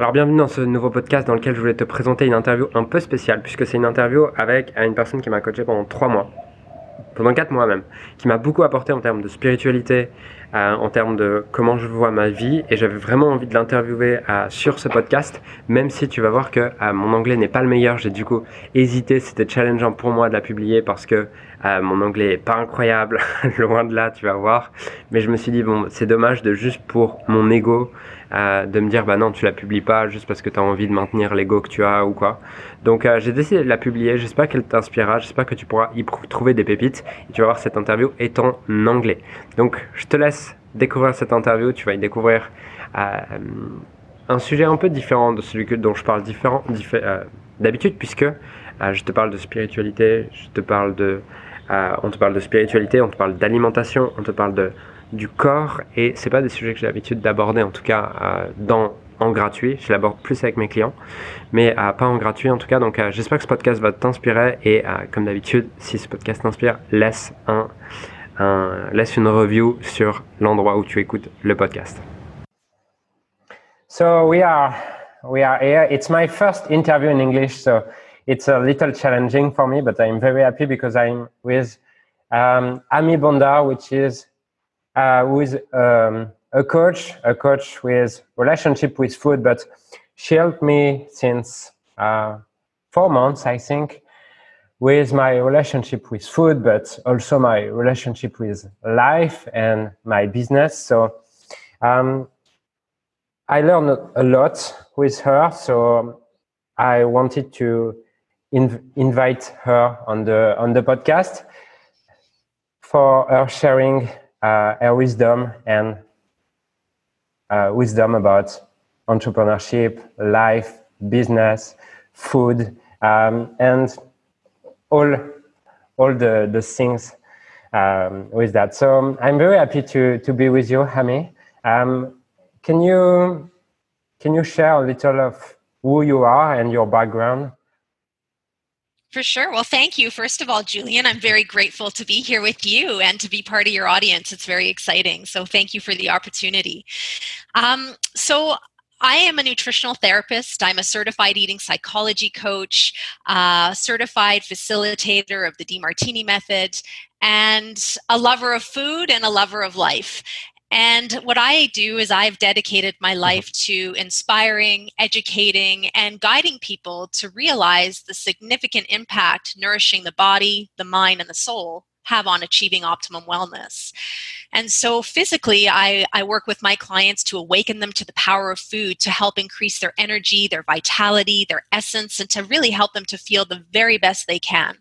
Alors bienvenue dans ce nouveau podcast dans lequel je voulais te présenter une interview un peu spéciale puisque c'est une interview avec une personne qui m'a coaché pendant trois mois, pendant quatre mois même, qui m'a beaucoup apporté en termes de spiritualité, euh, en termes de comment je vois ma vie. Et j'avais vraiment envie de l'interviewer euh, sur ce podcast, même si tu vas voir que euh, mon anglais n'est pas le meilleur, j'ai du coup hésité, c'était challengeant pour moi de la publier parce que mon anglais est pas incroyable, loin de là, tu vas voir, mais je me suis dit bon, c'est dommage de juste pour mon ego de me dire bah non tu la publies pas juste parce que tu as envie de maintenir l'ego que tu as ou quoi. Donc euh, j'ai décidé de la publier, j'espère qu'elle t'inspirera, j'espère que tu pourras y trouver des pépites. Et tu vas voir cette interview est en anglais. Donc je te laisse découvrir cette interview, tu vas y découvrir euh, un sujet un peu différent de celui que, dont je parle différent, euh, d'habitude puisque je te parle de spiritualité, je te parle de on te parle de spiritualité, on te parle d'alimentation, on te parle de du corps et c'est pas des sujets que j'ai l'habitude d'aborder en tout cas euh, dans en gratuit. Je l'aborde plus avec mes clients, mais euh, pas en gratuit en tout cas. Donc euh, j'espère que ce podcast va t'inspirer et comme d'habitude, si ce podcast t'inspire, laisse un, un, laisse une review sur l'endroit où tu écoutes le podcast. So we are we are here. It's my first interview in English, so it's a little challenging for me, but I'm very happy because I'm with um, Ami Bonda, which is uh, is um, a coach, a coach with relationship with food, but she helped me since uh, four months, I think, with my relationship with food, but also my relationship with life and my business. So um, I learned a lot with her. So I wanted to inv- invite her on the on the podcast for her sharing uh, her wisdom and uh, wisdom about entrepreneurship, life, business, food, um, and all all the the things um, with that. So um, I'm very happy to to be with you, Hami. Um, can you can you share a little of who you are and your background? For sure. Well, thank you. First of all, Julian, I'm very grateful to be here with you and to be part of your audience. It's very exciting. So, thank you for the opportunity. Um, so, I am a nutritional therapist. I'm a certified eating psychology coach, uh, certified facilitator of the Demartini method, and a lover of food and a lover of life. And what I do is I've dedicated my mm-hmm. life to inspiring, educating, and guiding people to realize the significant impact nourishing the body, the mind, and the soul have on achieving optimum wellness. And so, physically, I, I work with my clients to awaken them to the power of food to help increase their energy, their vitality, their essence, and to really help them to feel the very best they can.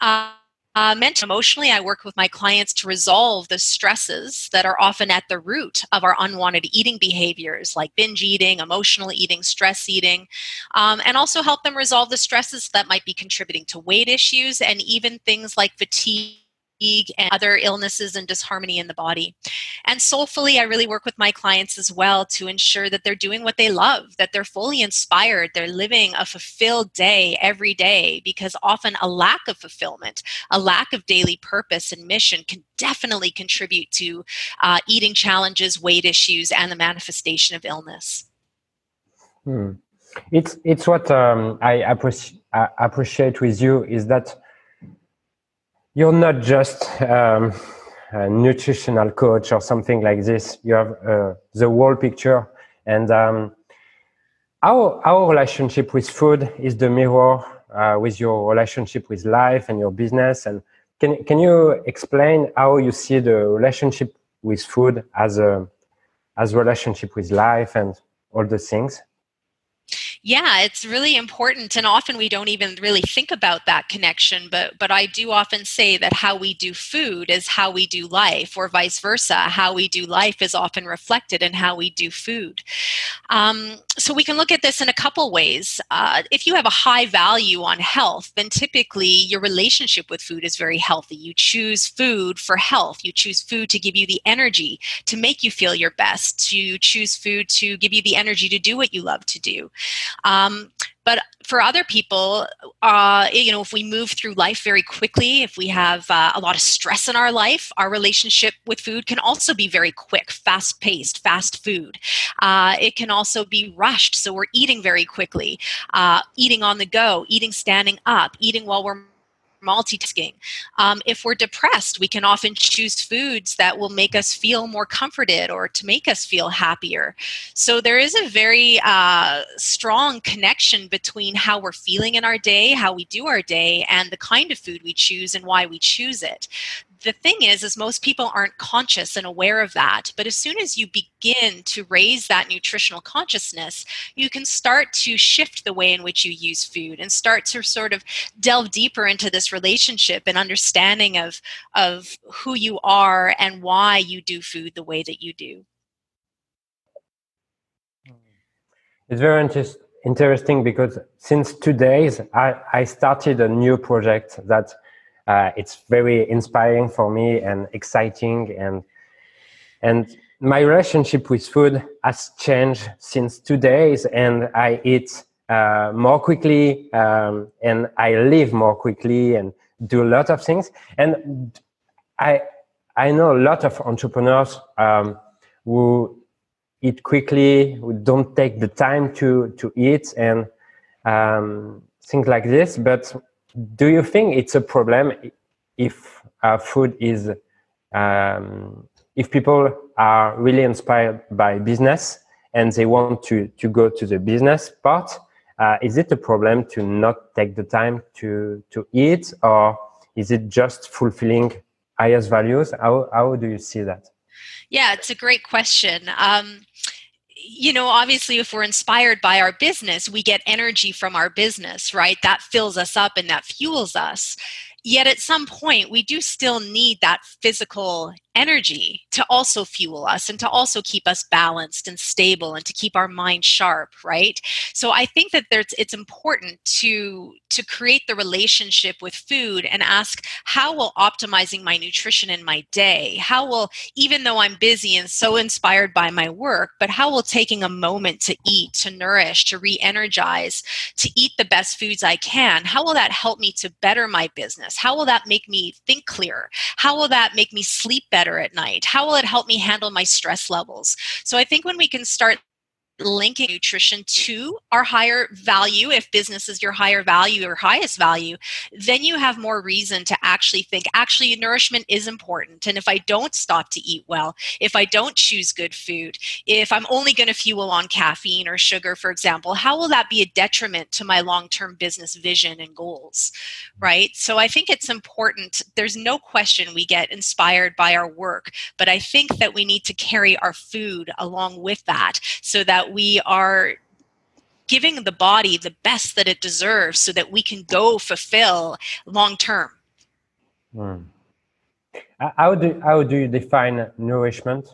Uh, uh, mentally, emotionally, I work with my clients to resolve the stresses that are often at the root of our unwanted eating behaviors like binge eating, emotional eating, stress eating, um, and also help them resolve the stresses that might be contributing to weight issues and even things like fatigue and other illnesses and disharmony in the body. And soulfully, I really work with my clients as well to ensure that they're doing what they love, that they're fully inspired, they're living a fulfilled day every day, because often a lack of fulfillment, a lack of daily purpose and mission can definitely contribute to uh, eating challenges, weight issues, and the manifestation of illness. Hmm. It's it's what um, I, appreci- I appreciate with you is that you're not just um, a nutritional coach or something like this. You have uh, the whole picture, and um, our our relationship with food is the mirror uh, with your relationship with life and your business. And can can you explain how you see the relationship with food as a as relationship with life and all the things? Yeah it's really important and often we don't even really think about that connection but but i do often say that how we do food is how we do life or vice versa. How we do life is often reflected in how we do food. Um, so we can look at this in a couple ways. Uh, if you have a high value on health then typically your relationship with food is very healthy. You choose food for health. You choose food to give you the energy to make you feel your best. You choose food to give you the energy to do what you love to do um, but for other people, uh, you know, if we move through life very quickly, if we have uh, a lot of stress in our life, our relationship with food can also be very quick, fast paced, fast food. Uh, it can also be rushed, so we're eating very quickly, uh, eating on the go, eating standing up, eating while we're multitasking. Um, if we're depressed, we can often choose foods that will make us feel more comforted or to make us feel happier. So there is a very uh, strong connection between how we're feeling in our day, how we do our day, and the kind of food we choose and why we choose it the thing is is most people aren't conscious and aware of that but as soon as you begin to raise that nutritional consciousness you can start to shift the way in which you use food and start to sort of delve deeper into this relationship and understanding of of who you are and why you do food the way that you do. Hmm. It's very inter- interesting because since two days I, I started a new project that uh, it's very inspiring for me and exciting and and my relationship with food has changed since two days and i eat uh, more quickly um, and i live more quickly and do a lot of things. And i i know a lot of entrepreneurs um, who eat quickly who don't take the time to to eat and um, things like this but do you think it's a problem if uh, food is um, if people are really inspired by business and they want to to go to the business part uh, is it a problem to not take the time to to eat or is it just fulfilling highest values? How, how do you see that? Yeah it's a great question. Um, you know, obviously, if we're inspired by our business, we get energy from our business, right? That fills us up and that fuels us. Yet at some point, we do still need that physical energy to also fuel us and to also keep us balanced and stable and to keep our mind sharp right? So i think that there's it's important to to create the relationship with food and ask how will optimizing my nutrition in my day how will even though i'm busy and so inspired by my work but how will taking a moment to eat to nourish to re-energize to eat the best foods i can how will that help me to better my business how will that make me think clearer how will that make me sleep better better at night? How will it help me handle my stress levels? So I think when we can start linking nutrition to our higher value if business is your higher value or highest value then you have more reason to actually think actually nourishment is important and if i don't stop to eat well if i don't choose good food if i'm only going to fuel on caffeine or sugar for example how will that be a detriment to my long-term business vision and goals? Right? So i think it's important there's no question we get inspired by our work but i think that we need to carry our food along with that so that that we are giving the body the best that it deserves so that we can go fulfill long term. Hmm. How do how do you define nourishment?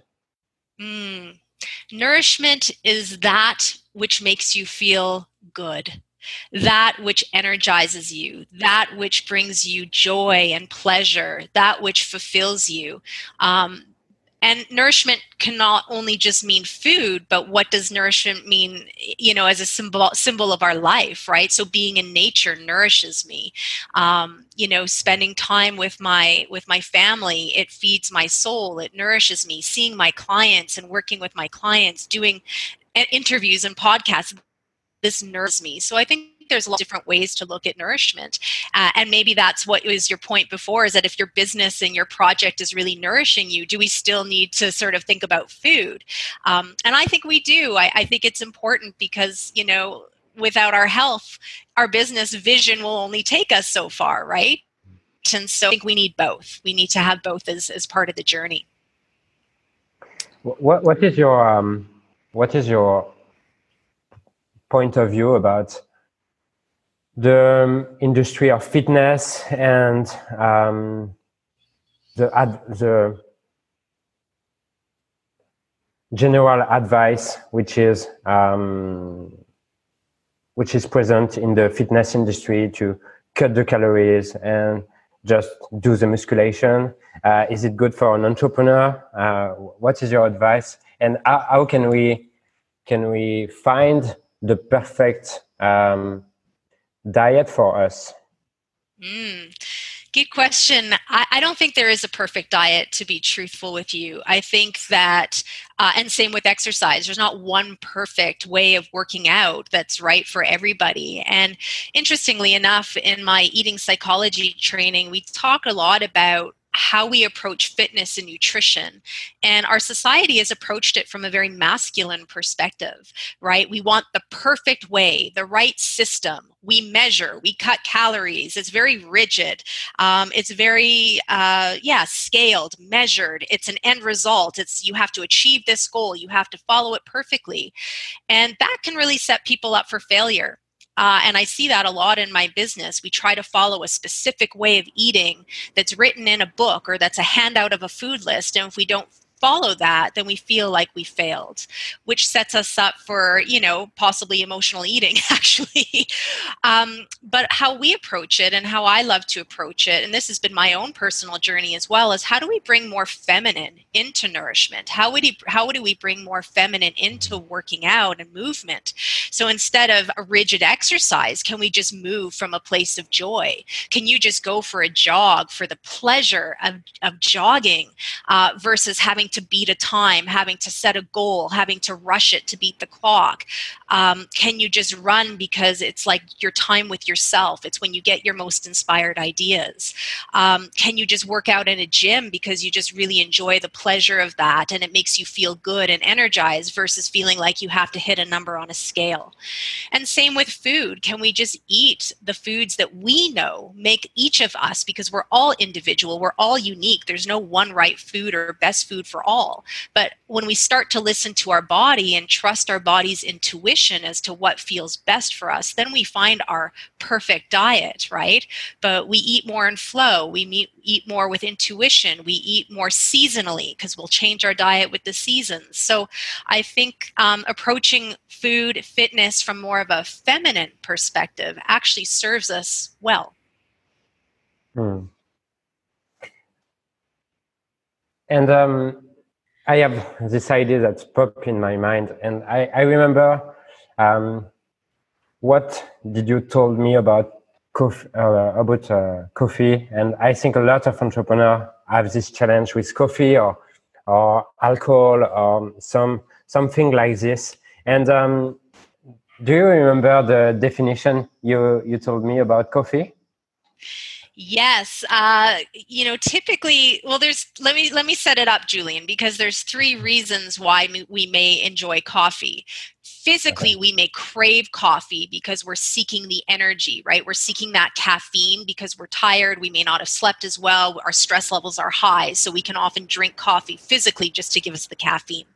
Mm. Nourishment is that which makes you feel good, that which energizes you, that which brings you joy and pleasure, that which fulfills you. Um, and nourishment cannot only just mean food but what does nourishment mean you know as a symbol symbol of our life right? So being in nature nourishes me. Um, you know spending time with my with my family it feeds my soul it nourishes me. Seeing my clients and working with my clients doing uh, interviews and podcasts this nourishes me. So i think there's a lot of different ways to look at nourishment. Uh, and maybe that's what was your point before is that if your business and your project is really nourishing you, do we still need to sort of think about food? Um, and I think we do. I, I think it's important because, you know, without our health, our business vision will only take us so far, right? And so I think we need both. We need to have both as, as part of the journey. What, what is your um, what is your point of view about the industry of fitness and um, the ad, the general advice which is um, which is present in the fitness industry to cut the calories and just do the musculation. Uh, is it good for an entrepreneur? Uh, what is your advice? And how, how, can we can we find the perfect um, diet for us? Mm. Good question. I, I, don't think there is a perfect diet, to be truthful with you. I think that, uh, and same with exercise, there's not one perfect way of working out that's right for everybody. And interestingly enough, in my eating psychology training, we talk a lot about how we approach fitness and nutrition. And our society has approached it from a very masculine perspective, right? We want the perfect way, the right system. We measure, we cut calories. It's very rigid. Um, it's very, uh, yeah, scaled, measured. It's an end result. It's you have to achieve this goal. You have to follow it perfectly. And that can really set people up for failure. Uh, and I see that a lot in my business. We try to follow a specific way of eating that's written in a book or that's a handout of a food list. And if we don't follow that, then we feel like we failed, which sets us up for, you know, possibly emotional eating, actually. um, but how we approach it and how I love to approach it, and this has been my own personal journey as well, is how do we bring more feminine into nourishment? How would, he, how do we bring more feminine into working out and movement? So instead of a rigid exercise, can we just move from a place of joy? Can you just go for a jog for the pleasure of, of jogging uh, versus having to beat a time, having to set a goal, having to rush it to beat the clock? Um, can you just run because it's like your time with yourself? It's when you get your most inspired ideas. Um, can you just work out in a gym because you just really enjoy the pleasure of that and it makes you feel good and energized versus feeling like you have to hit a number on a scale? And same with food. Can we just eat the foods that we know make each of us because we're all individual, we're all unique. There's no one right food or best food for all. But when we start to listen to our body and trust our body's intuition as to what feels best for us, then we find our perfect diet, right? But we eat more in flow, we meet, eat more with intuition, we eat more seasonally because we'll change our diet with the seasons. So I think um, approaching food, fitness from more of a feminine perspective actually serves us well. Hmm. And um, I have this idea that's popped in my mind, and I, I remember um, what did you told me about coffee, uh, about uh, coffee, and I think a lot of entrepreneurs have this challenge with coffee or or alcohol or some something like this. And um, do you remember the definition you you told me about coffee? Yes, uh, you know, typically, well, there's let me let me set it up, Julian, because there's three reasons why we may enjoy coffee. Physically, we may crave coffee because we're seeking the energy, right? We're seeking that caffeine because we're tired. We may not have slept as well. Our stress levels are high, so we can often drink coffee physically just to give us the caffeine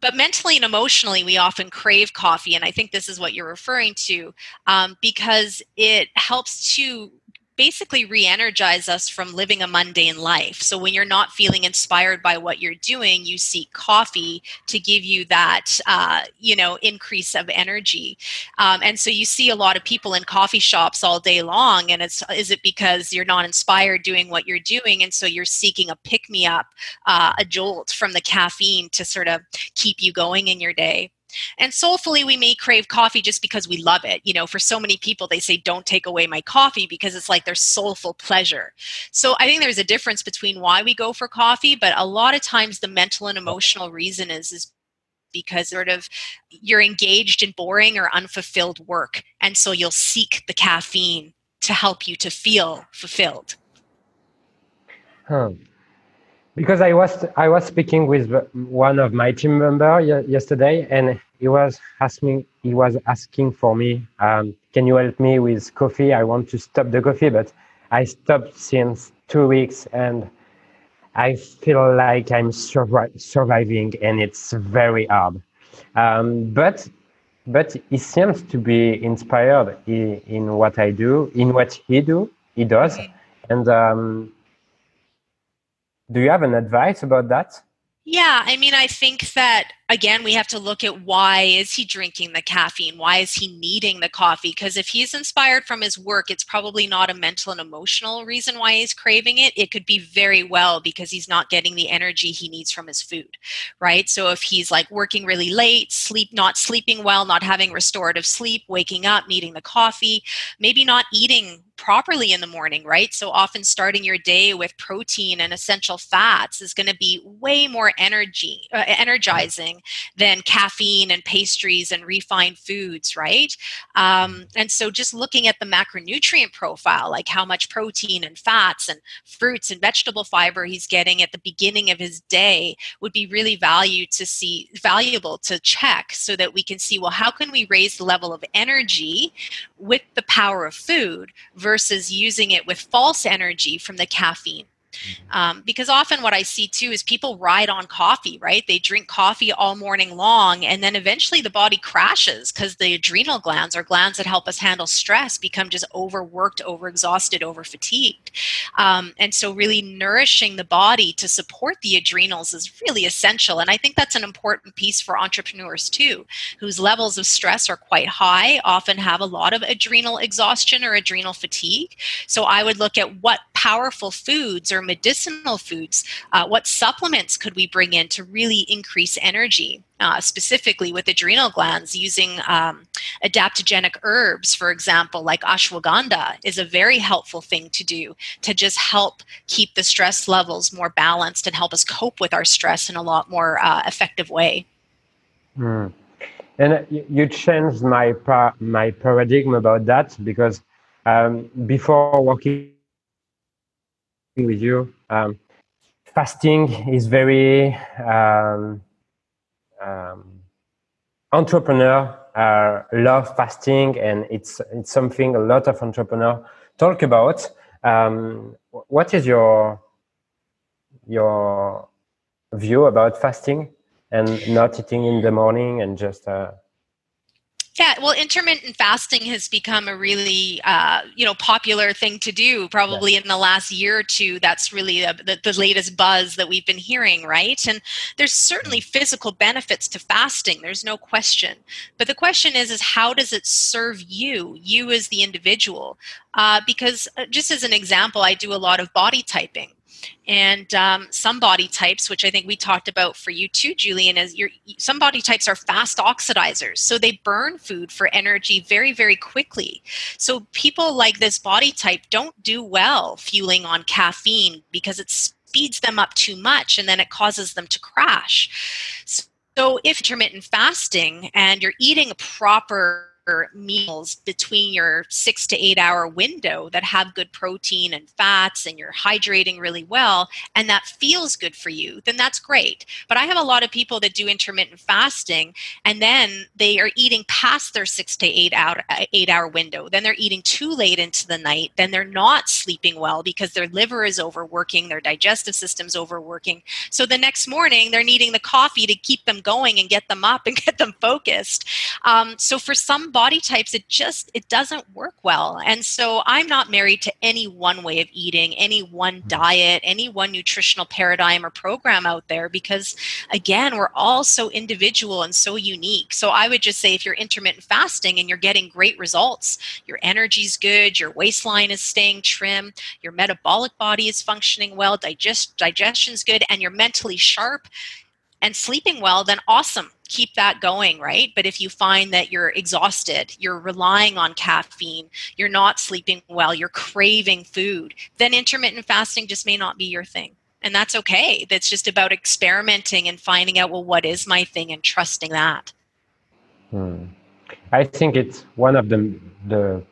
but mentally and emotionally, we often crave coffee, and I think this is what you're referring to, um, because it helps to basically re-energize us from living a mundane life. So when you're not feeling inspired by what you're doing you seek coffee to give you that uh, you know increase of energy. Um, and so you see a lot of people in coffee shops all day long and it's is it because you're not inspired doing what you're doing? And so you're seeking a pick me up uh, a jolt from the caffeine to sort of keep you going in your day and soulfully, we may crave coffee just because we love it. You know, for so many people, they say, don't take away my coffee because it's like their soulful pleasure. So I think there's a difference between why we go for coffee, but a lot of times the mental and emotional reason is, is because sort of you're engaged in boring or unfulfilled work. And so you'll seek the caffeine to help you to feel fulfilled. Huh because I was I was speaking with one of my team member yesterday, and he was asking he was asking for me, um, can you help me with coffee? I want to stop the coffee, but I stopped since two weeks, and I feel like I'm survi- surviving, and it's very hard. Um, but but he seems to be inspired in, in, what I do, in what he do, he does, and. Um, do you have an advice about that? Yeah, I mean, I think that again, we have to look at why is he drinking the caffeine? Why is he needing the coffee? Because if he's inspired from his work, it's probably not a mental and emotional reason why he's craving it. It could be very well because he's not getting the energy he needs from his food, right? So if he's like working really late, sleep not sleeping well, not having restorative sleep, waking up, needing the coffee, maybe not eating properly in the morning, right? So often starting your day with protein and essential fats is going to be way more energy uh, energizing than caffeine and pastries and refined foods, right? Um, and so just looking at the macronutrient profile, like how much protein and fats and fruits and vegetable fiber he's getting at the beginning of his day would be really valued to see valuable to check so that we can see well how can we raise the level of energy with the power of food versus using it with false energy from the caffeine um, because often what I see too is people ride on coffee, right? They drink coffee all morning long, and then eventually the body crashes because the adrenal glands or glands that help us handle stress become just overworked, overexhausted, overfatigued. Um, and so, really nourishing the body to support the adrenals is really essential. And I think that's an important piece for entrepreneurs too, whose levels of stress are quite high, often have a lot of adrenal exhaustion or adrenal fatigue. So, I would look at what powerful foods or medicinal foods, uh, what supplements could we bring in to really increase energy? Uh, specifically with adrenal glands, using um, adaptogenic herbs, for example, like ashwagandha, is a very helpful thing to do to just help keep the stress levels more balanced and help us cope with our stress in a lot more uh, effective way. Mm. And you changed my my paradigm about that because um, before working with you. Um, fasting is very um, um, entrepreneur uh, love fasting, and it's it's something a lot of entrepreneurs talk about. Um, what is your your view about fasting and not eating in the morning and just uh, yeah, well, intermittent fasting has become a really, uh, you know, popular thing to do. Probably in the last year or two, that's really a, the, the latest buzz that we've been hearing, right? And there's certainly mm. physical benefits to fasting. There's no question. But the question is, is how does it serve you, you as the individual? Uh, because uh, just as an example, I do a lot of body typing and um, some body types which i think we talked about for you too julian is your some body types are fast oxidizers. So they burn food for energy very very quickly. So people like this body type don't do well fueling on caffeine because it speeds them up too much and then it causes them to crash. So if intermittent fasting and you're eating a proper meals between your six to eight hour window that have good protein and fats and you're hydrating really well and that feels good for you, then that's great. But I have a lot of people that do intermittent fasting and then they are eating past their six to eight hour, eight hour window. Then they're eating too late into the night. Then they're not sleeping well because their liver is overworking, their digestive system's overworking. So the next morning they're needing the coffee to keep them going and get them up and get them focused. Um, so for some body types it just it doesn't work well and so i'm not married to any one way of eating any one mm-hmm. diet any one nutritional paradigm or program out there because again we're all so individual and so unique so i would just say if you're intermittent fasting and you're getting great results your energy's good your waistline is staying trim your metabolic body is functioning well digest digestion's good and you're mentally sharp and sleeping well, then awesome. Keep that going, right? But if you find that you're exhausted, you're relying on caffeine, you're not sleeping well, you're craving food, then intermittent fasting just may not be your thing. And that's okay. That's just about experimenting and finding out, well, what is my thing and trusting that. Hmm. I think it's one of the, the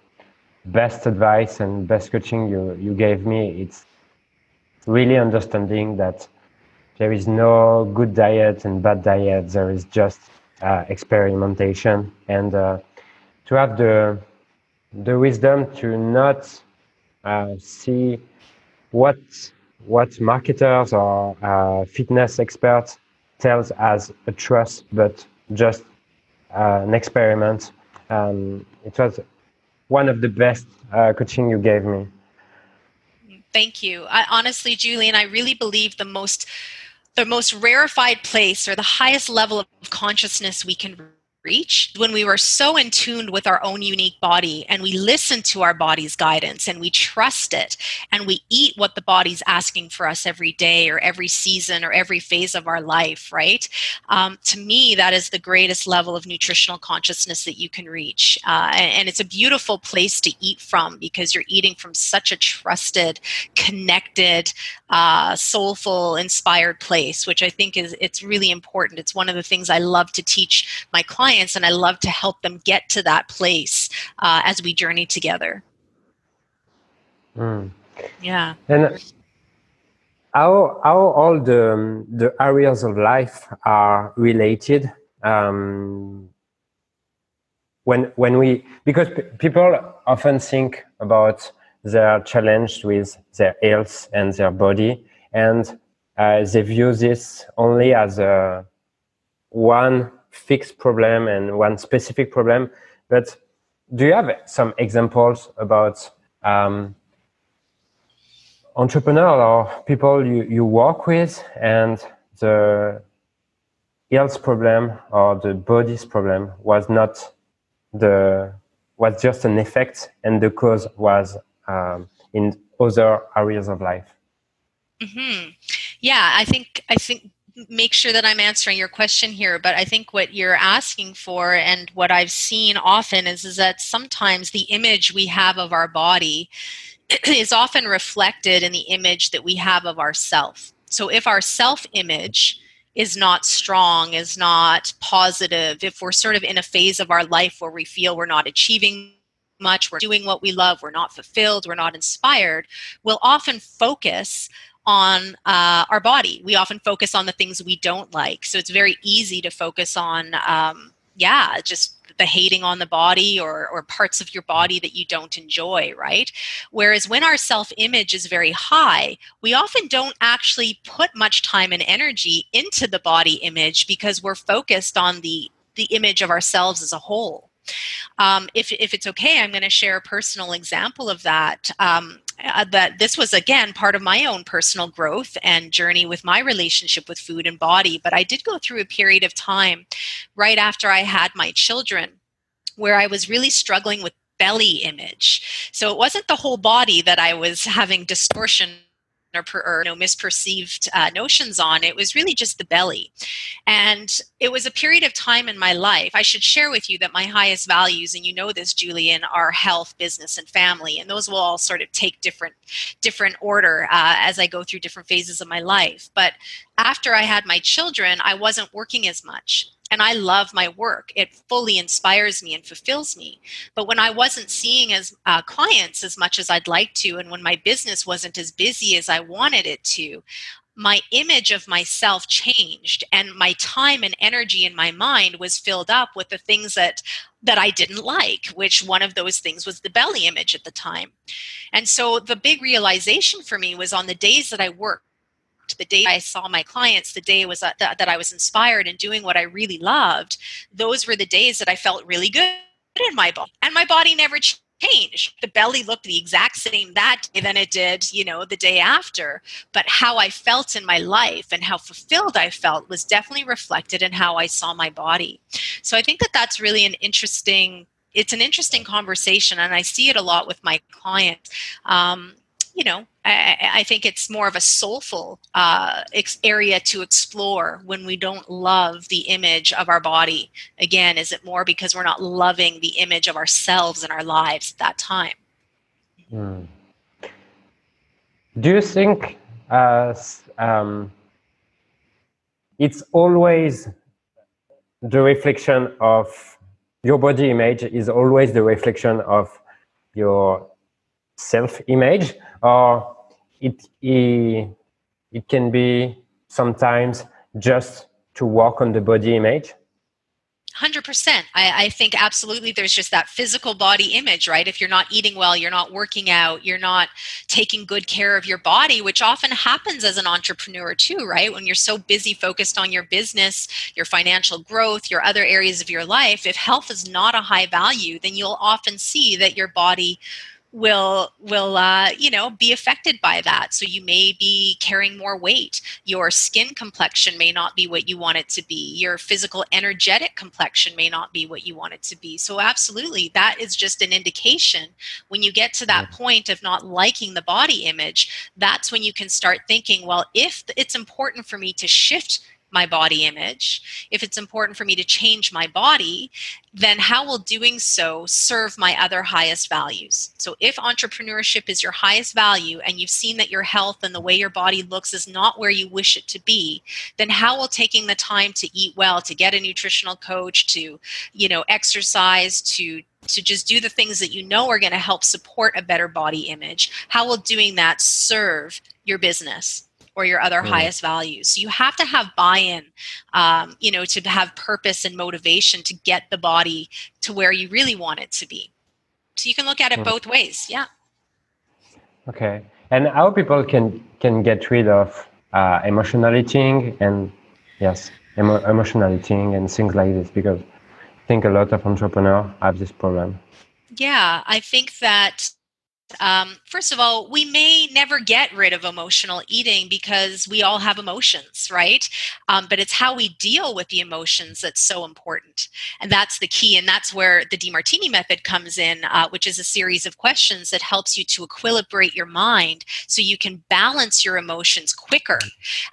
best advice and best coaching you, you gave me. It's really understanding that there is no good diet and bad diet. There is just uh, experimentation and uh, to have the the wisdom to not uh, see what what marketers or uh, fitness experts tells as a trust, but just uh, an experiment. Um, it was one of the best uh, coaching you gave me. Thank you. I, honestly, Julian, I really believe the most the most rarefied place or the highest level of consciousness we can reach when we were so in tune with our own unique body and we listen to our body's guidance and we trust it and we eat what the body's asking for us every day or every season or every phase of our life, right? Um, to me, that is the greatest level of nutritional consciousness that you can reach. Uh, and, and it's a beautiful place to eat from because you're eating from such a trusted, connected, uh, soulful, inspired place, which I think is it's really important. It's one of the things I love to teach my clients clients, and I love to help them get to that place uh, as we journey together. Mm. Yeah. And how how all the the areas of life are related. Um, when when we because p- people often think about their challenge with their health and their body, and uh, they view this only as a one fixed problem and one specific problem. But do you have some examples about um, entrepreneurs or people you, you work with and the health problem or the body's problem was not the was just an effect and the cause was um, in other areas of life mm-hmm. yeah i think i think make sure that I'm answering your question here, but I think what you're asking for and what I've seen often is, is that sometimes the image we have of our body is often reflected in the image that we have of ourself. So if our self image is not strong, is not positive, if we're sort of in a phase of our life where we feel we're not achieving much, we're doing what we love, we're not fulfilled, we're not inspired, we'll often focus on uh, our body. We often focus on the things we don't like. So it's very easy to focus on, um, yeah, just the hating on the body or, or parts of your body that you don't enjoy, right? Whereas when our self image is very high, we often don't actually put much time and energy into the body image because we're focused on the, the image of ourselves as a whole. Um, if, if it's okay, I'm going to share a personal example of that. Um, uh, that this was again part of my own personal growth and journey with my relationship with food and body. But I did go through a period of time right after I had my children where I was really struggling with belly image. So it wasn't the whole body that I was having distortion or, per, or you know, misperceived uh, notions on. It was really just the belly. And it was a period of time in my life. I should share with you that my highest values, and you know this, Julian, are health, business, and family. And those will all sort of take different, different order uh, as I go through different phases of my life. But after I had my children, I wasn't working as much and I love my work. It fully inspires me and fulfills me. But when I wasn't seeing as uh, clients as much as I'd like to, and when my business wasn't as busy as I wanted it to, my image of myself changed and my time and energy in my mind was filled up with the things that that I didn't like which one of those things was the belly image at the time and so the big realization for me was on the days that I worked the day I saw my clients, the day was uh, that, that I was inspired and doing what I really loved, those were the days that I felt really good in my body. And my body never changed. The belly looked the exact same that day than it did, you know, the day after. But how I felt in my life and how fulfilled I felt was definitely reflected in how I saw my body. So I think that that's really an interesting it's an interesting conversation and i see it a lot with my clients um, you know, I, I, think it's more of a soulful uh, ex- area to explore when we don't love the image of our body. Again, is it more because we're not loving the image of ourselves and our lives at that time? Hmm. Do you think uh, um, it's always the reflection of your body image is always the reflection of your self image or it, it, it can be sometimes just to work on the body image? 100% I, I, think absolutely there's just that physical body image right? If you're not eating well you're not working out you're not taking good care of your body which often happens as an entrepreneur too right? When you're so busy focused on your business your financial growth your other areas of your life if health is not a high value then you'll often see that your body will will uh, you know be affected by that. So you may be carrying more weight. Your skin complexion may not be what you want it to be. Your physical energetic complexion may not be what you want it to be. So absolutely that is just an indication. When you get to that point of not liking the body image that's when you can start thinking well if it's important for me to shift my body image, if it's important for me to change my body, then how will doing so serve my other highest values? So, if entrepreneurship is your highest value and you've seen that your health and the way your body looks is not where you wish it to be, then how will taking the time to eat well, to get a nutritional coach, to, you know, exercise, to to just do the things that you know are going to help support a better body image, how will doing that serve your business? Or your other mm. highest values. So you have to have buy-in, um, you know, to have purpose and motivation to get the body to where you really want it to be. So you can look at it mm. both ways. Yeah. Okay. And how people can can get rid of uh, emotional eating and yes, emo- emotional eating and things like this because I think a lot of entrepreneurs have this problem. Yeah, I think that um, first of all, we may never get rid of emotional eating because we all have emotions, right? Um, but it's how we deal with the emotions that's so important. And that's the key. And that's where the Demartini method comes in, uh, which is a series of questions that helps you to equilibrate your mind so you can balance your emotions quicker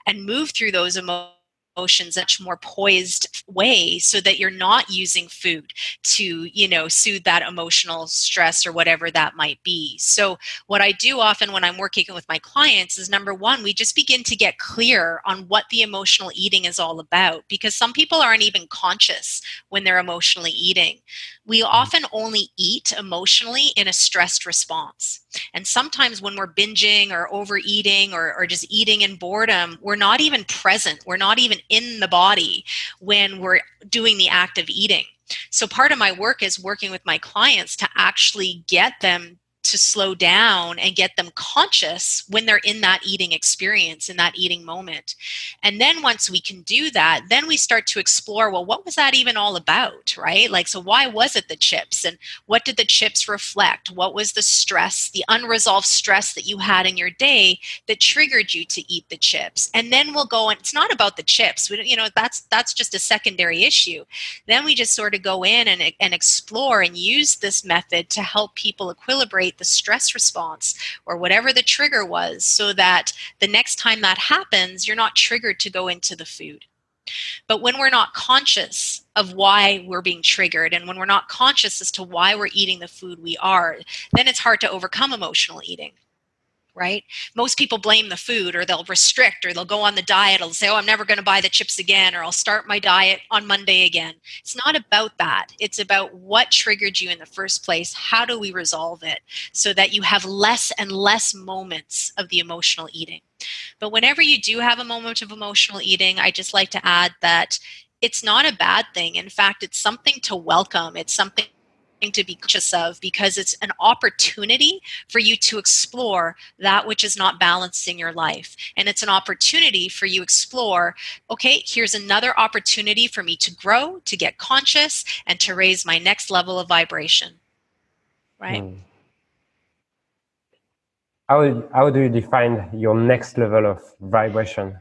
and move through those emotions emotions much more poised way so that you're not using food to you know soothe that emotional stress or whatever that might be so what i do often when i'm working with my clients is number one we just begin to get clear on what the emotional eating is all about because some people aren't even conscious when they're emotionally eating we mm-hmm. often only eat emotionally in a stressed response. And sometimes when we're binging or overeating or, or just eating in boredom, we're not even present. We're not even in the body when we're doing the act of eating. So part of my work is working with my clients to actually get them to slow down and get them conscious when they're in that eating experience, in that eating moment. And then once we can do that, then we start to explore well, what was that even all about, right? Like, so why was it the chips? And what did the chips reflect? What was the stress, the unresolved stress that you had in your day that triggered you to eat the chips? And then we'll go and it's not about the chips. We, you know, that's that's just a secondary issue. Then we just sort of go in and, and explore and use this method to help people equilibrate the stress response or whatever the trigger was so that the next time that happens, you're not triggered to go into the food. But when we're not conscious of why we're being triggered and when we're not conscious as to why we're eating the food we are, then it's hard to overcome emotional eating right? Most people blame the food or they'll restrict or they'll go on the diet. They'll say, oh, I'm never going to buy the chips again or I'll start my diet on Monday again. It's not about that. It's about what triggered you in the first place. How do we resolve it so that you have less and less moments of the emotional eating? But whenever you do have a moment of emotional eating, I just like to add that it's not a bad thing. In fact, it's something to welcome. It's something to be conscious of because it's an opportunity for you to explore that which is not balanced in your life. And it's an opportunity for you explore, okay, here's another opportunity for me to grow, to get conscious, and to raise my next level of vibration. Right? Hmm. How, how do you define your next level of vibration?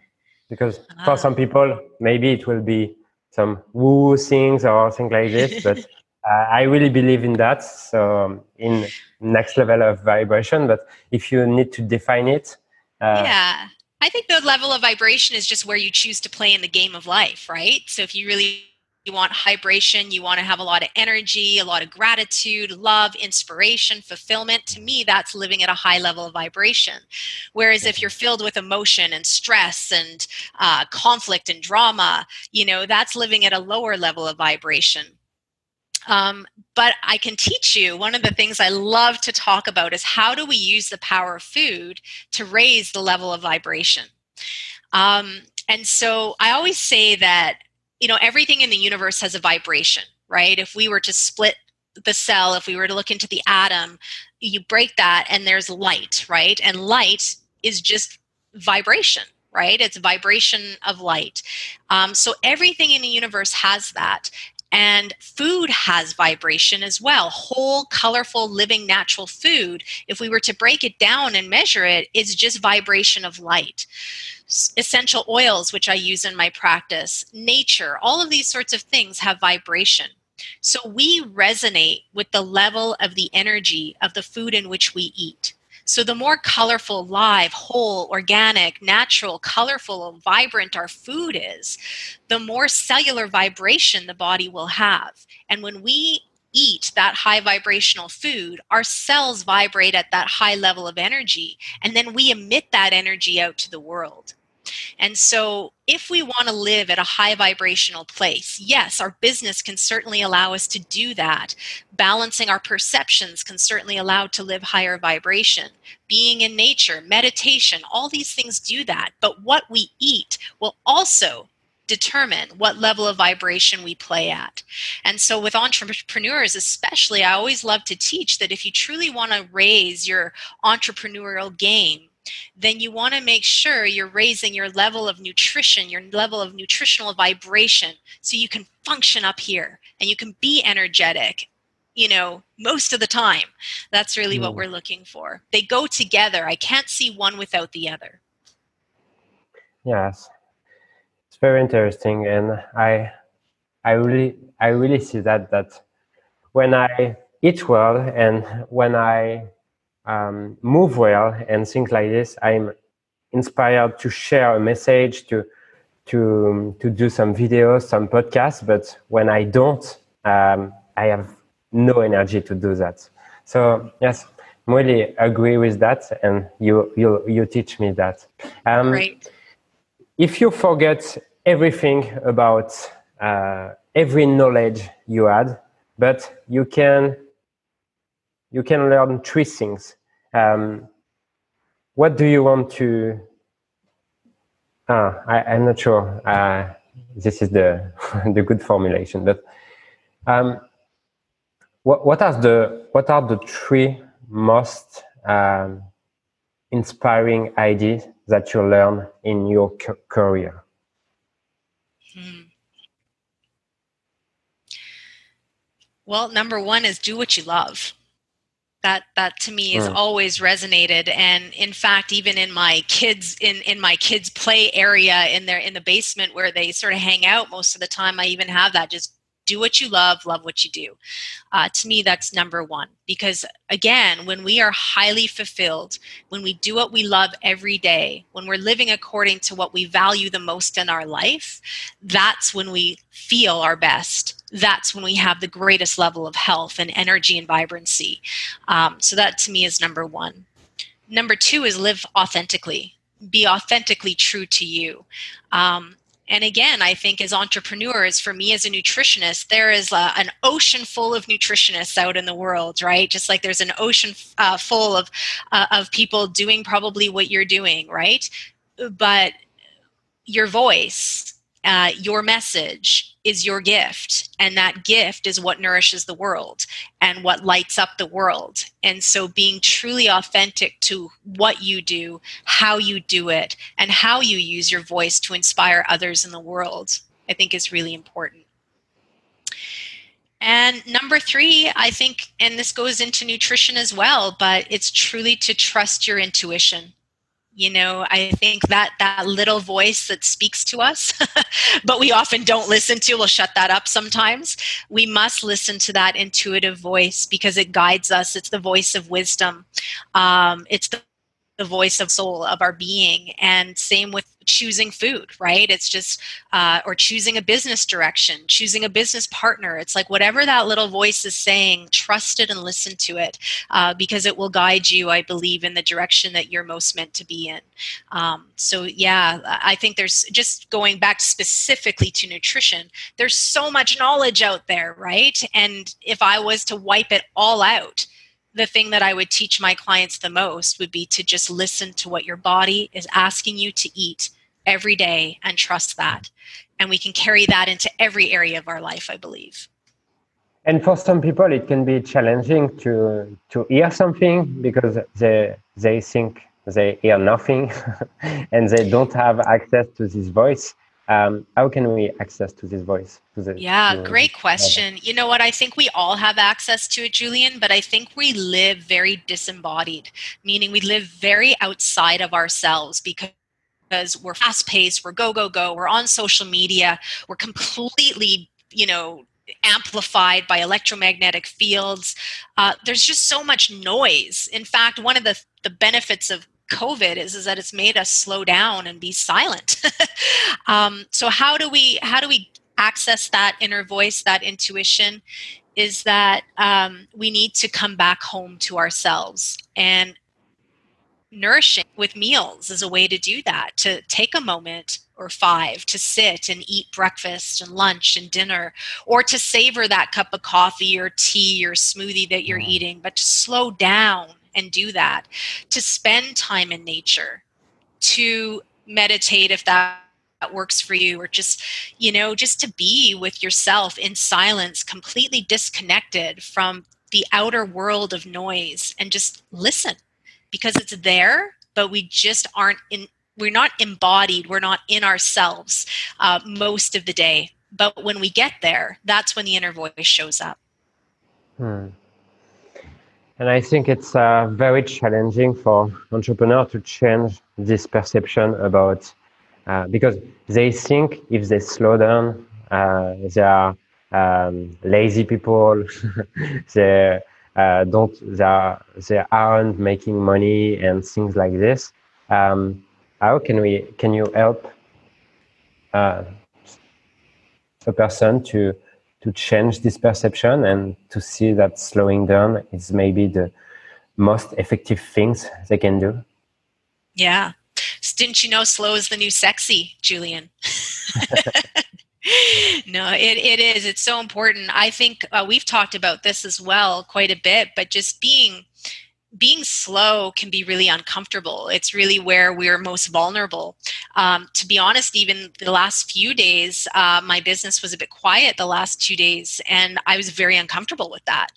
Because for some people, maybe it will be some woo things or things like this, but I really believe in that. So um, in next level of vibration, but if you need to define it, uh, yeah, I think the level of vibration is just where you choose to play in the game of life, right? So if you really you want vibration, you want to have a lot of energy, a lot of gratitude, love, inspiration, fulfillment. To me, that's living at a high level of vibration. Whereas if you're filled with emotion and stress and uh, conflict and drama, you know, that's living at a lower level of vibration. Um, but I can teach you one of the things I love to talk about is how do we use the power of food to raise the level of vibration. Um, and so I always say that you know everything in the universe has a vibration, right? If we were to split the cell, if we were to look into the atom, you break that and there's light, right? And light is just vibration right? It's vibration of light. Um, so everything in the universe has that. And food has vibration as well. Whole, colorful, living, natural food, if we were to break it down and measure it, is just vibration of light. Essential oils, which I use in my practice, nature, all of these sorts of things have vibration. So we resonate with the level of the energy of the food in which we eat. So the more colorful, live, whole, organic, natural, colorful, vibrant our food is, the more cellular vibration the body will have. And when we eat that high vibrational food, our cells vibrate at that high level of energy, and then we emit that energy out to the world. And so, if we want to live at a high vibrational place, yes, our business can certainly allow us to do that. Balancing our perceptions can certainly allow to live higher vibration. Being in nature, meditation, all these things do that. But what we eat will also determine what level of vibration we play at. And so, with entrepreneurs, especially, I always love to teach that if you truly want to raise your entrepreneurial game, then you want to make sure you're raising your level of nutrition, your level of nutritional vibration, so you can function up here and you can be energetic, you know, most of the time. That's really mm. what we're looking for. They go together. I can't see one without the other. Yes. It's very interesting and I I really I really see that that when I eat well and when I um, move well and things like this, I'm inspired to share a message, to to to do some videos, some podcasts. But when I don't, um, I have no energy to do that. So yes, I really agree with that, and you you you teach me that. Um, Great. If you forget everything about uh, every knowledge you had, but you can you can learn three things. Um, what do you want to? Uh, I, am not sure. Uh, this is the the good formulation, but um, what what are the what are the three most um, inspiring ideas that you learn in your career? Hmm. Well, number one is do what you love that that to me has mm. always resonated. And in fact even in my kids in in my kids play area in their in the basement where they sort of hang out most of the time i even have that just do what you love love what you do. Uh, to me that's number one. Because again when we are highly fulfilled when we do what we love every day when we're living according to what we value the most in our life that's when we feel our best that's when we have the greatest level of health and energy and vibrancy um, so that to me is number one number two is live authentically be authentically true to you um, and again, I think as entrepreneurs, for me as a nutritionist, there is a, an ocean full of nutritionists out in the world, right? Just like there's an ocean uh, full of uh, of people doing probably what you're doing, right? But your voice uh, your message is your gift and that gift is what nourishes the world and what lights up the world. And so being truly authentic to what you do how you do it and how you use your voice to inspire others in the world i think is really important. And number three, I think, and this goes into nutrition as well, but it's truly to trust your intuition you know i think that that little voice that speaks to us but we often don't listen to we'll shut that up sometimes. We must listen to that intuitive voice because it guides us. It's the voice of wisdom. Um, it's the the voice of soul of our being and same with choosing food right? It's just uh, or choosing a business direction choosing a business partner. It's like whatever that little voice is saying trust it and listen to it uh, because it will guide you i believe in the direction that you're most meant to be in. Um, so yeah i think there's just going back specifically to nutrition there's so much knowledge out there right? And if i was to wipe it all out the thing that I would teach my clients the most would be to just listen to what your body is asking you to eat every day and trust that. And we can carry that into every area of our life, I believe. And for some people, it can be challenging to to hear something because they they think they hear nothing, and they don't have access to this voice. Um, how can we access to this voice to the, yeah to great question you know what i think we all have access to it julian but i think we live very disembodied meaning we live very outside of ourselves because because we're fast paced, we're go, go, go, we're on social media, we're completely, you know, amplified by electromagnetic fields. Uh, there's just so much noise. In fact, one of the, the benefits of COVID is, is that it's made us slow down and be silent. um, so how do we how do we access that inner voice, that intuition? Is that um, we need to come back home to ourselves and nourishing with meals is a way to do that to take a moment or five to sit and eat breakfast and lunch and dinner or to savor that cup of coffee or tea or smoothie that you're mm. eating but to slow down and do that to spend time in nature to meditate if that works for you or just you know just to be with yourself in silence completely disconnected from the outer world of noise and just listen because it's there, but we just aren't in. We're not embodied. We're not in ourselves uh, most of the day. But when we get there, that's when the inner voice shows up. Hmm. And I think it's uh, very challenging for entrepreneurs to change this perception about uh, because they think if they slow down, uh, they are um, lazy people. they uh, don't they, are, they aren't making money and things like this. Um, how can we can you help uh, a person to to change this perception and to see that slowing down is maybe the most effective things they can do? Yeah. Didn't you know slow is the new sexy, Julian? no, it, it is. It's so important. I think uh, we've talked about this as well quite a bit, but just being being slow can be really uncomfortable. It's really where we're most vulnerable. Um, to be honest, even the last few days, uh, my business was a bit quiet the last two days, and I was very uncomfortable with that.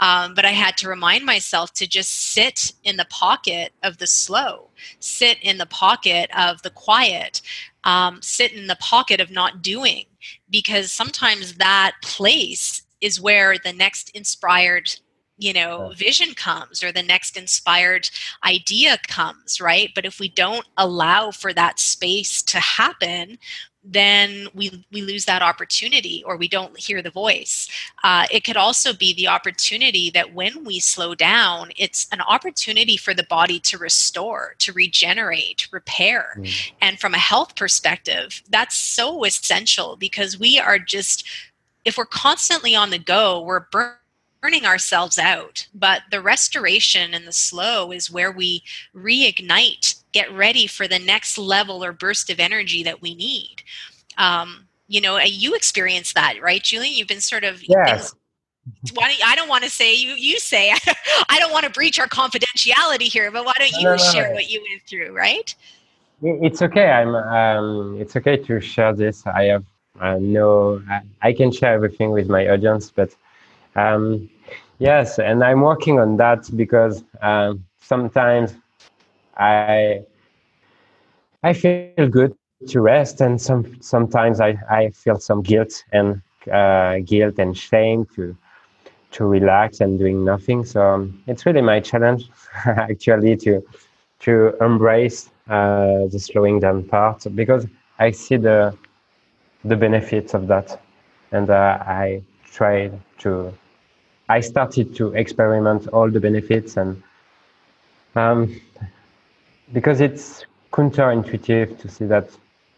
Um, but I had to remind myself to just sit in the pocket of the slow, sit in the pocket of the quiet, um, sit in the pocket of not doing because sometimes that place is where the next inspired you know vision comes or the next inspired idea comes right? But if we don't allow for that space to happen then we we lose that opportunity or we don't hear the voice. Uh, it could also be the opportunity that when we slow down it's an opportunity for the body to restore to regenerate repair. Mm. and from a health perspective that's so essential because we are just if we're constantly on the go we're burning burning ourselves out. But the restoration and the slow is where we reignite, get ready for the next level or burst of energy that we need. Um, you know, you experience that, right, Julian? You've been sort of. Yes. Why don't, I don't want to say you you say I don't want to breach our confidentiality here, but why don't you no, no, share no. what you went through, right? It's okay. I'm. Um, it's okay to share this. I have uh, no. I, I can share everything with my audience, but um, yes, and I'm working on that because um, sometimes I I feel good to rest, and some sometimes I, I feel some guilt and uh, guilt and shame to to relax and doing nothing. So um, it's really my challenge actually to to embrace uh, the slowing down part because I see the the benefits of that, and uh, I try to I started to experiment all the benefits and um, because it's counterintuitive to see that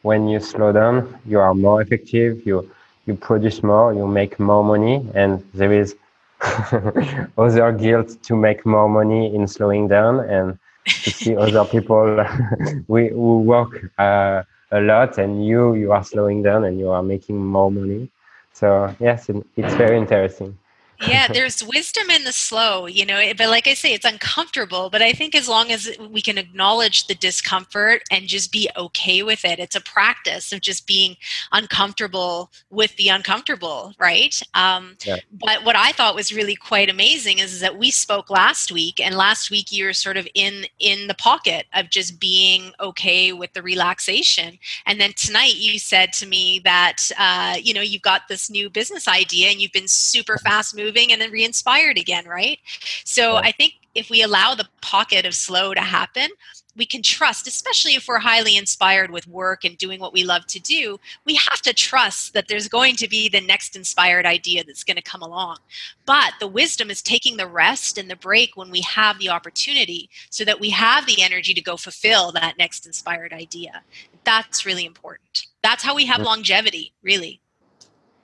when you slow down, you are more effective, you you produce more, you make more money, and there is other guilt to make more money in slowing down and to see other people we, who work uh, a lot and you you are slowing down and you are making more money. So yes, it's very interesting. Yeah, there's wisdom in the slow, you know, but like I say, it's uncomfortable. But I think as long as we can acknowledge the discomfort and just be okay with it, it's a practice of just being uncomfortable with the uncomfortable, right? Um, yeah. But what I thought was really quite amazing is, is that we spoke last week, and last week you were sort of in in the pocket of just being okay with the relaxation, and then tonight you said to me that uh, you know you've got this new business idea and you've been super fast moving moving and then re-inspired again right? So i think if we allow the pocket of slow to happen we can trust especially if we're highly inspired with work and doing what we love to do we have to trust that there's going to be the next inspired idea that's going to come along. But the wisdom is taking the rest and the break when we have the opportunity so that we have the energy to go fulfill that next inspired idea. That's really important. That's how we have longevity really.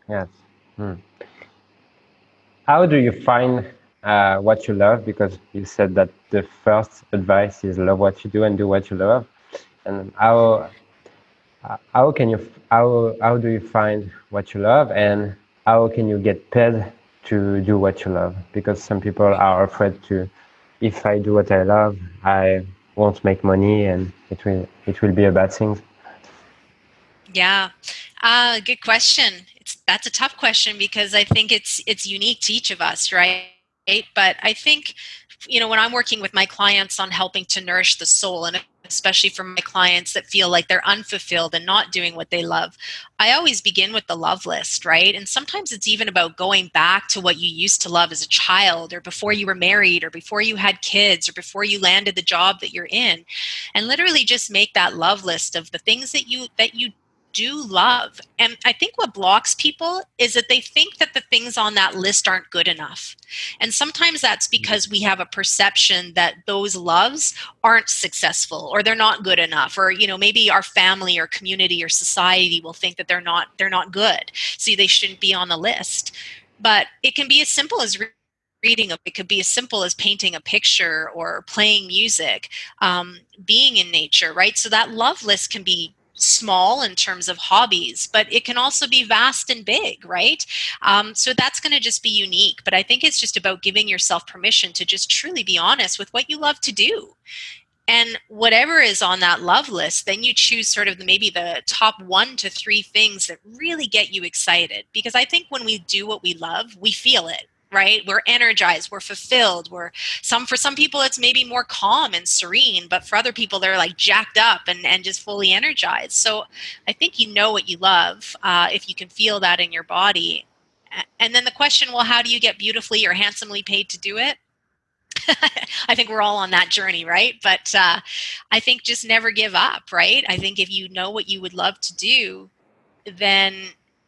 Yes. Hmm how do you find uh, what you love? Because you said that the first advice is love what you do and do what you love. And how how can you how how do you find what you love and how can you get paid to do what you love? Because some people are afraid to if I do what I love, I won't make money and it will it will be a bad thing. Yeah, uh, good question that's a tough question because I think it's it's unique to each of us, right? But I think you know when I'm working with my clients on helping to nourish the soul and especially for my clients that feel like they're unfulfilled and not doing what they love, I always begin with the love list, right? And sometimes it's even about going back to what you used to love as a child or before you were married or before you had kids or before you landed the job that you're in. And literally just make that love list of the things that you that you do love. And I think what blocks people is that they think that the things on that list aren't good enough. And sometimes that's mm-hmm. because we have a perception that those loves aren't successful or they're not good enough or you know maybe our family or community or society will think that they're not they're not good. So they shouldn't be on the list. But it can be as simple as reading it could be as simple as painting a picture or playing music um, being in nature right so that love list can be small in terms of hobbies, but it can also be vast and big, right? Um, so that's going to just be unique. But I think it's just about giving yourself permission to just truly be honest with what you love to do. And whatever is on that love list, then you choose sort of the, maybe the top one to three things that really get you excited. Because I think when we do what we love, we feel it right we're energized we're fulfilled we're some for some people it's maybe more calm and serene but for other people they're like jacked up and, and just fully energized so i think you know what you love uh, if you can feel that in your body and then the question well how do you get beautifully or handsomely paid to do it I think we're all on that journey, right? But uh, I think just never give up, right? I think if you know what you would love to do, then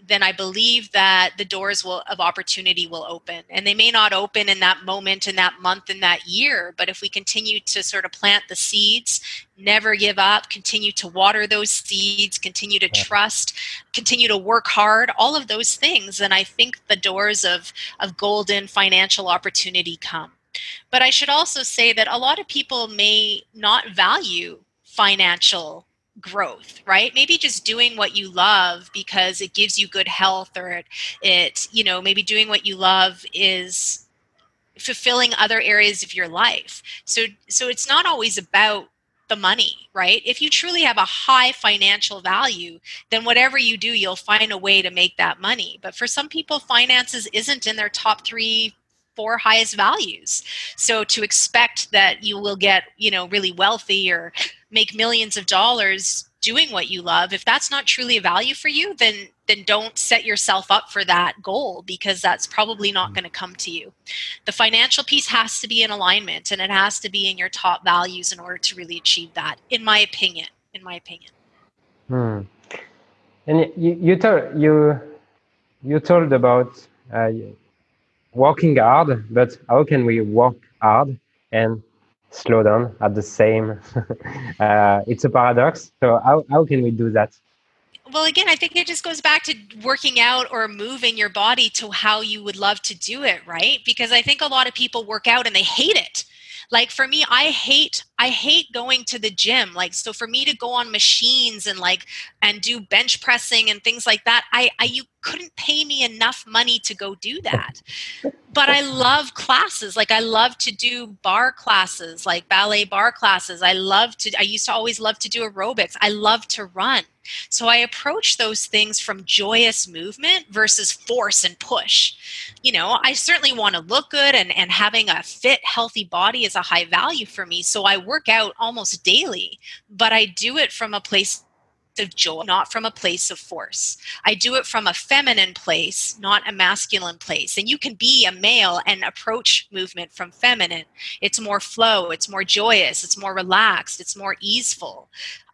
then I believe that the doors will, of opportunity will open. And they may not open in that moment, in that month, in that year, but if we continue to sort of plant the seeds, never give up, continue to water those seeds, continue to trust, continue to work hard, all of those things, then I think the doors of, of golden financial opportunity come. But I should also say that a lot of people may not value financial growth right? Maybe just doing what you love because it gives you good health or it, it you know maybe doing what you love is fulfilling other areas of your life. So so it's not always about the money right? If you truly have a high financial value then whatever you do you'll find a way to make that money. But for some people finances isn't in their top 3 four highest values. So to expect that you will get you know really wealthy or make millions of dollars doing what you love if that's not truly a value for you then then don't set yourself up for that goal because that's probably not mm. going to come to you the financial piece has to be in alignment and it has to be in your top values in order to really achieve that in my opinion in my opinion hmm. and you you told you you told about uh, working hard but how can we work hard and slow down at the same uh, it's a paradox. So how, how can we do that? Well again i think it just goes back to working out or moving your body to how you would love to do it right? Because i think a lot of people work out and they hate it. Like for me i hate I hate going to the gym. Like, so for me to go on machines and like, and do bench pressing and things like that, I, I you couldn't pay me enough money to go do that. But I love classes. Like, I love to do barre classes, like ballet barre classes. I love to, I used to always love to do aerobics. I love to run. So I approach those things from joyous movement versus force and push. You know, I certainly want to look good and, and having a fit, healthy body is a high value for me. So I work out almost daily, but I do it from a place of joy, not from a place of force. I do it from a feminine place, not a masculine place. And you can be a male and approach movement from feminine. It's more flow, it's more joyous, it's more relaxed, it's more easeful.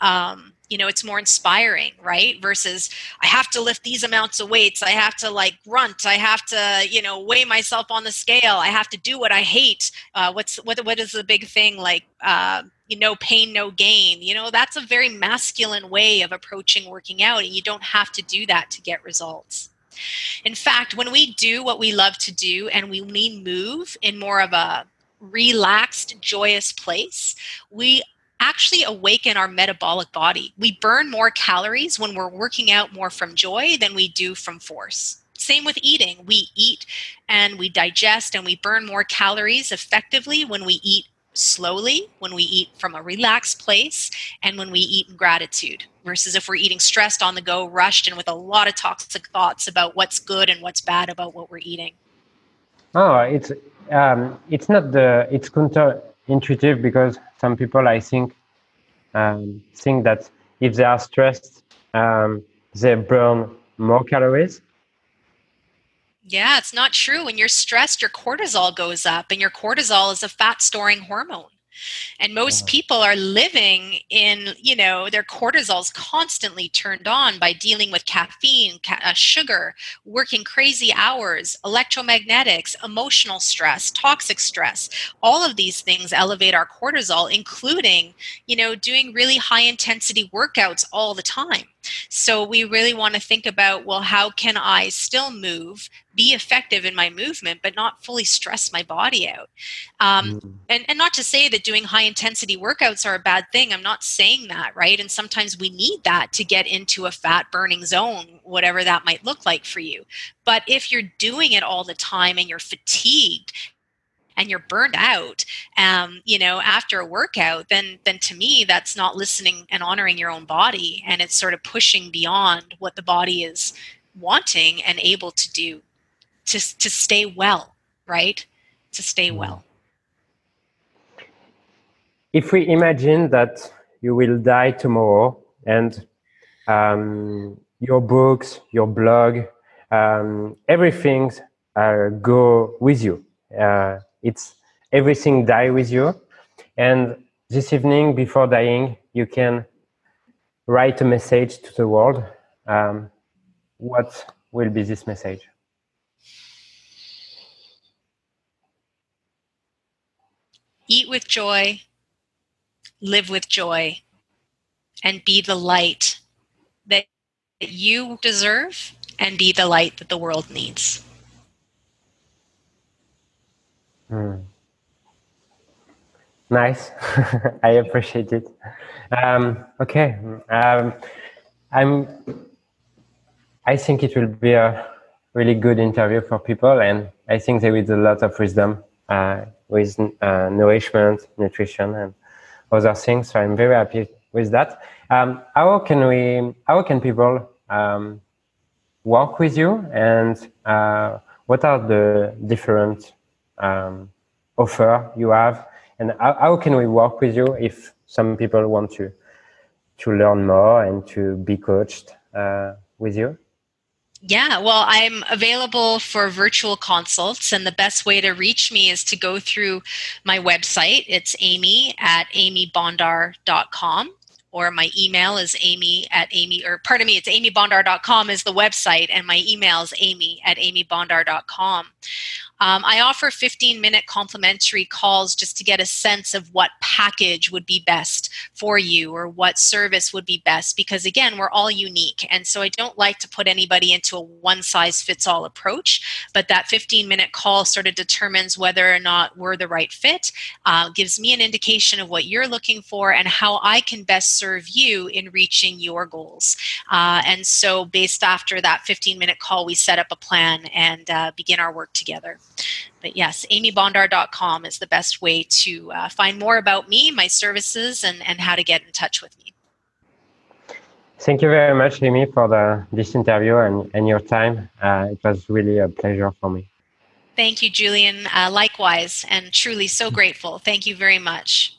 Um, you know it's more inspiring right? Versus i have to lift these amounts of weights. I have to like grunt. I have to you know weigh myself on the scale. I have to do what i hate. Uh, what's what, what is the big thing? Like uh, you know pain no gain. You know that's a very masculine way of approaching working out and you don't have to do that to get results. In fact when we do what we love to do and we, we move in more of a relaxed joyous place we actually awaken our metabolic body. We burn more calories when we're working out more from joy than we do from force. Same with eating. We eat and we digest and we burn more calories effectively when we eat slowly, when we eat from a relaxed place, and when we eat in gratitude, versus if we're eating stressed on the go, rushed, and with a lot of toxic thoughts about what's good and what's bad about what we're eating. Oh, it's um, it's not the it's counterintuitive because some people I think um, think that if they are stressed, um, they burn more calories. Yeah, it's not true. When you're stressed, your cortisol goes up, and your cortisol is a fat storing hormone. And most people are living in, you know, their cortisol's constantly turned on by dealing with caffeine, ca- uh, sugar, working crazy hours, electromagnetics, emotional stress, toxic stress. All of these things elevate our cortisol, including, you know, doing really high intensity workouts all the time. So we really want to think about well, how can I still move, be effective in my movement, but not fully stress my body out? Um, mm. and, and not to say that doing high intensity workouts are a bad thing. I'm not saying that, right? And sometimes we need that to get into a fat burning zone, whatever that might look like for you. But if you're doing it all the time and you're fatigued and you're burned out um, you know after a workout then then to me that's not listening and honoring your own body and it's sort of pushing beyond what the body is wanting and able to do to to stay well right to stay mm. well if we imagine that you will die tomorrow and um, your books your blog um, everything uh, go with you uh, it's everything die with you. And this evening, before dying, you can write a message to the world. Um, what will be this message? Eat with joy, live with joy, and be the light that you deserve and be the light that the world needs. Mm. Nice. I appreciate it. Um, okay. Um, I'm. I think it will be a really good interview for people, and I think there is a lot of wisdom uh, with uh, nourishment, nutrition, and other things. So I'm very happy with that. Um, how can we? How can people um, work with you, and uh, what are the different um, offer you have, and how, how, can we work with you if some people want to to learn more and to be coached uh, with you? Yeah, well, I'm available for virtual consults, and the best way to reach me is to go through my website. It's amy at amybondar.com or my email is amy at amy or pardon me it's amybondar.com is the website and my email is amy at amybondar.com Um, I offer 15 minute complimentary calls just to get a sense of what package would be best for you or what service would be best because, again, we're all unique. And so I don't like to put anybody into a one size fits all approach, but that 15 minute call sort of determines whether or not we're the right fit, uh, gives me an indication of what you're looking for and how I can best serve you in reaching your goals. Uh, and so, based after that 15 minute call, we set up a plan and uh, begin our work together. But yes, amybondar.com is the best way to uh, find more about me, my services, and, and how to get in touch with me. Thank you very much, Amy, for the, this interview and, and your time. Uh, it was really a pleasure for me. Thank you, Julian. Uh, likewise, and truly so grateful. Thank you very much.